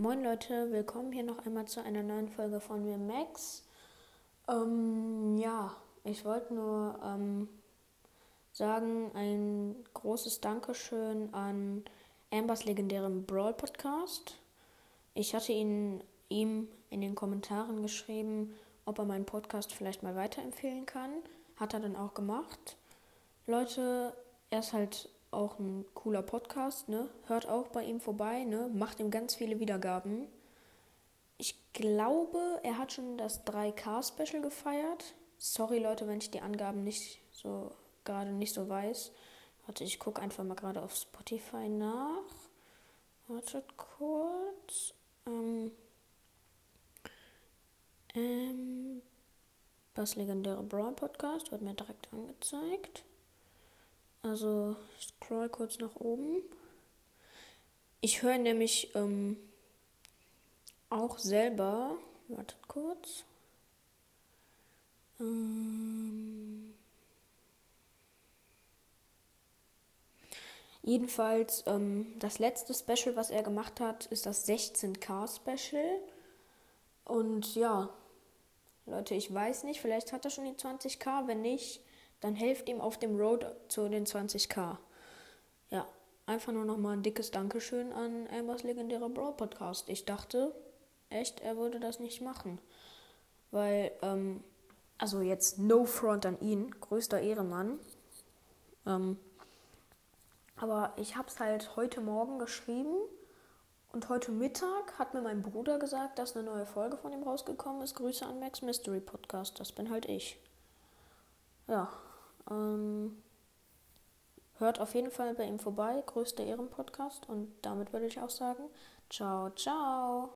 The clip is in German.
Moin Leute, willkommen hier noch einmal zu einer neuen Folge von mir, Max. Ähm, ja, ich wollte nur ähm, sagen, ein großes Dankeschön an Ambers legendärem Brawl Podcast. Ich hatte ihn, ihm in den Kommentaren geschrieben, ob er meinen Podcast vielleicht mal weiterempfehlen kann. Hat er dann auch gemacht. Leute, er ist halt auch ein cooler Podcast, ne? Hört auch bei ihm vorbei, ne? Macht ihm ganz viele Wiedergaben. Ich glaube, er hat schon das 3K-Special gefeiert. Sorry, Leute, wenn ich die Angaben nicht so gerade nicht so weiß. Warte, ich gucke einfach mal gerade auf Spotify nach. Wartet kurz. Ähm, ähm, das legendäre Brawl Podcast wird mir direkt angezeigt. Also scroll kurz nach oben. Ich höre nämlich ähm, auch selber. Wartet kurz. Ähm, jedenfalls, ähm, das letzte Special, was er gemacht hat, ist das 16K Special. Und ja, Leute, ich weiß nicht, vielleicht hat er schon die 20k. Wenn nicht, dann helft ihm auf dem Road zu den 20k. Ja, einfach nur nochmal ein dickes Dankeschön an Ambers legendärer Brawl Podcast. Ich dachte echt, er würde das nicht machen. Weil, ähm, also jetzt no front an ihn, größter Ehrenmann. Ähm, aber ich hab's halt heute Morgen geschrieben und heute Mittag hat mir mein Bruder gesagt, dass eine neue Folge von ihm rausgekommen ist. Grüße an Max Mystery Podcast. Das bin halt ich. Ja. Ähm, hört auf jeden Fall bei ihm vorbei. Größter Ehrenpodcast. Und damit würde ich auch sagen, ciao, ciao.